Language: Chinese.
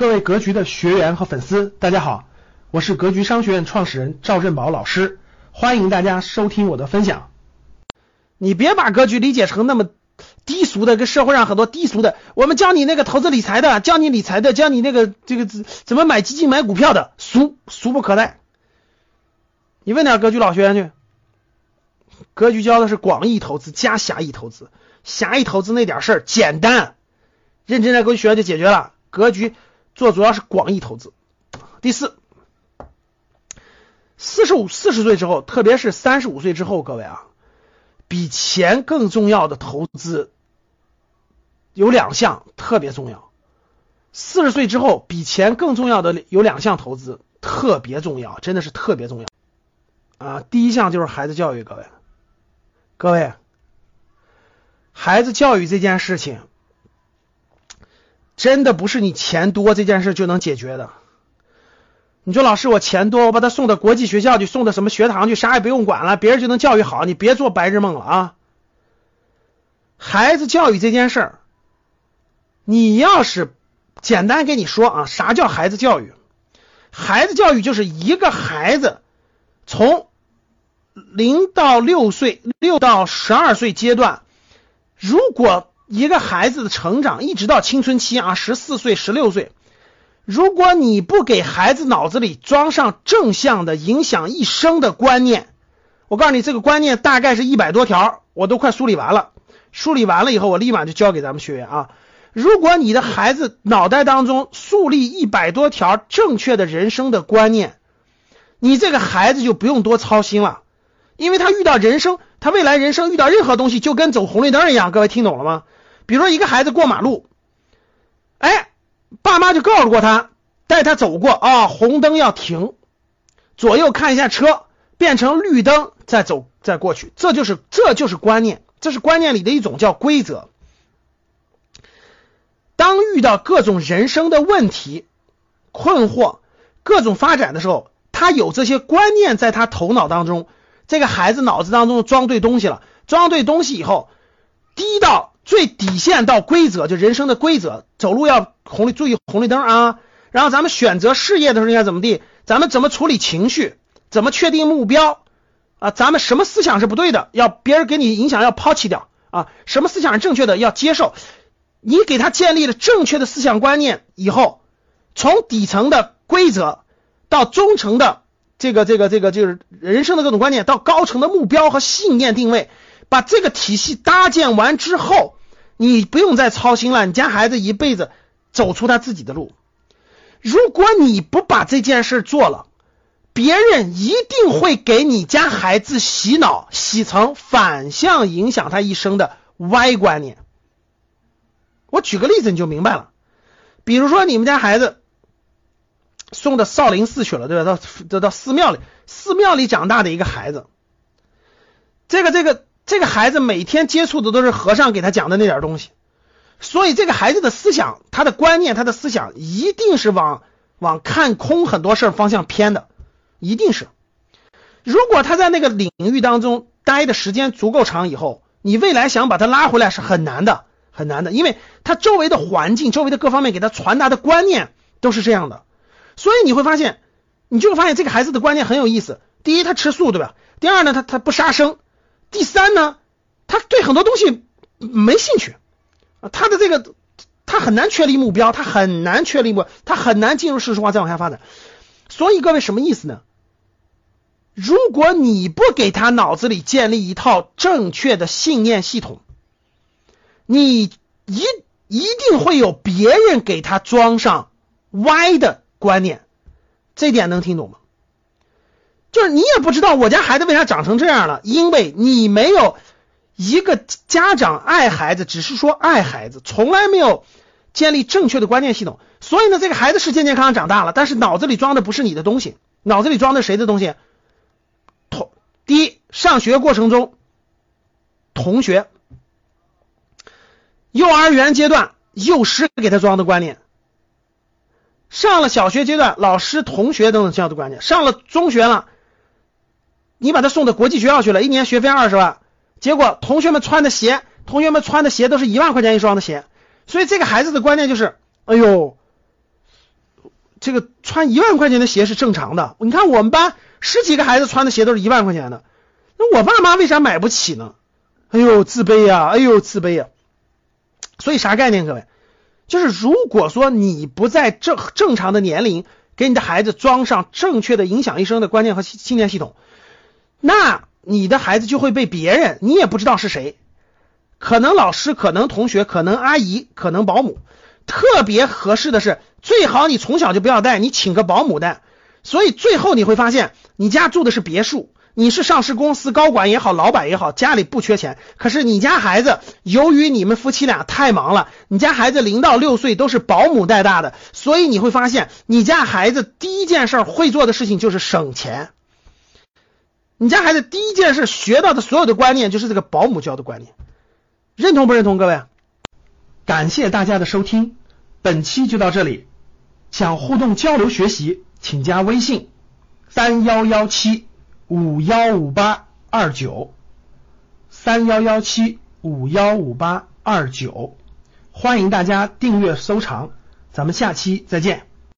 各位格局的学员和粉丝，大家好，我是格局商学院创始人赵振宝老师，欢迎大家收听我的分享。你别把格局理解成那么低俗的，跟社会上很多低俗的，我们教你那个投资理财的，教你理财的，教你那个这个怎么买基金、买股票的，俗俗不可耐。你问点格局老学员去，格局教的是广义投资加狭义投资，狭义投资那点事儿简单，认真的格局学员就解决了。格局。做主要是广义投资。第四，四十五、四十岁之后，特别是三十五岁之后，各位啊，比钱更重要的投资有两项特别重要。四十岁之后，比钱更重要的有两项投资特别重要，真的是特别重要啊！第一项就是孩子教育，各位，各位，孩子教育这件事情。真的不是你钱多这件事就能解决的。你说老师，我钱多，我把他送到国际学校去，送到什么学堂去，啥也不用管了，别人就能教育好你，别做白日梦了啊！孩子教育这件事儿，你要是简单跟你说啊，啥叫孩子教育？孩子教育就是一个孩子从零到六岁，六到十二岁阶段，如果。一个孩子的成长，一直到青春期啊，十四岁、十六岁，如果你不给孩子脑子里装上正向的、影响一生的观念，我告诉你，这个观念大概是一百多条，我都快梳理完了。梳理完了以后，我立马就交给咱们学员啊。如果你的孩子脑袋当中树立一百多条正确的人生的观念，你这个孩子就不用多操心了，因为他遇到人生，他未来人生遇到任何东西就跟走红绿灯一样。各位听懂了吗？比如说一个孩子过马路，哎，爸妈就告诉过他，带他走过啊，红灯要停，左右看一下车，变成绿灯再走再过去，这就是这就是观念，这是观念里的一种叫规则。当遇到各种人生的问题、困惑、各种发展的时候，他有这些观念在他头脑当中，这个孩子脑子当中装对东西了，装对东西以后，低到。最底线到规则，就人生的规则，走路要红绿，注意红绿灯啊。然后咱们选择事业的时候应该怎么地？咱们怎么处理情绪？怎么确定目标？啊，咱们什么思想是不对的？要别人给你影响要抛弃掉啊。什么思想是正确的要接受？你给他建立了正确的思想观念以后，从底层的规则到中层的这个这个这个就是人生的各种观念，到高层的目标和信念定位，把这个体系搭建完之后。你不用再操心了，你家孩子一辈子走出他自己的路。如果你不把这件事做了，别人一定会给你家孩子洗脑，洗成反向影响他一生的歪观念。我举个例子你就明白了，比如说你们家孩子送到少林寺去了，对吧？到到寺庙里，寺庙里长大的一个孩子，这个这个。这个孩子每天接触的都是和尚给他讲的那点东西，所以这个孩子的思想、他的观念、他的思想一定是往往看空很多事儿方向偏的，一定是。如果他在那个领域当中待的时间足够长以后，你未来想把他拉回来是很难的，很难的，因为他周围的环境、周围的各方面给他传达的观念都是这样的，所以你会发现，你就会发现这个孩子的观念很有意思。第一，他吃素，对吧？第二呢，他他不杀生。第三呢，他对很多东西没兴趣啊，他的这个他很难确立目标，他很难确立目，他很难进入事实化再往下发展。所以各位什么意思呢？如果你不给他脑子里建立一套正确的信念系统，你一一定会有别人给他装上歪的观念，这点能听懂吗？就是你也不知道我家孩子为啥长成这样了，因为你没有一个家长爱孩子，只是说爱孩子，从来没有建立正确的观念系统。所以呢，这个孩子是健健康康长大了，但是脑子里装的不是你的东西，脑子里装的谁的东西？同第一，上学过程中同学，幼儿园阶段幼师给他装的观念，上了小学阶段老师、同学等等教的观念，上了中学了。你把他送到国际学校去了，一年学费二十万，结果同学们穿的鞋，同学们穿的鞋都是一万块钱一双的鞋，所以这个孩子的观念就是，哎呦，这个穿一万块钱的鞋是正常的。你看我们班十几个孩子穿的鞋都是一万块钱的，那我爸妈为啥买不起呢？哎呦，自卑呀！哎呦，自卑呀！所以啥概念，各位？就是如果说你不在正正常的年龄给你的孩子装上正确的影响一生的观念和信念系统，那你的孩子就会被别人，你也不知道是谁，可能老师，可能同学，可能阿姨，可能保姆。特别合适的是，最好你从小就不要带，你请个保姆带。所以最后你会发现，你家住的是别墅。你是上市公司高管也好，老板也好，家里不缺钱，可是你家孩子由于你们夫妻俩太忙了，你家孩子零到六岁都是保姆带大的，所以你会发现，你家孩子第一件事会做的事情就是省钱。你家孩子第一件事学到的所有的观念就是这个保姆教的观念，认同不认同？各位，感谢大家的收听，本期就到这里。想互动交流学习，请加微信三幺幺七。五幺五八二九三幺幺七五幺五八二九，欢迎大家订阅收藏，咱们下期再见。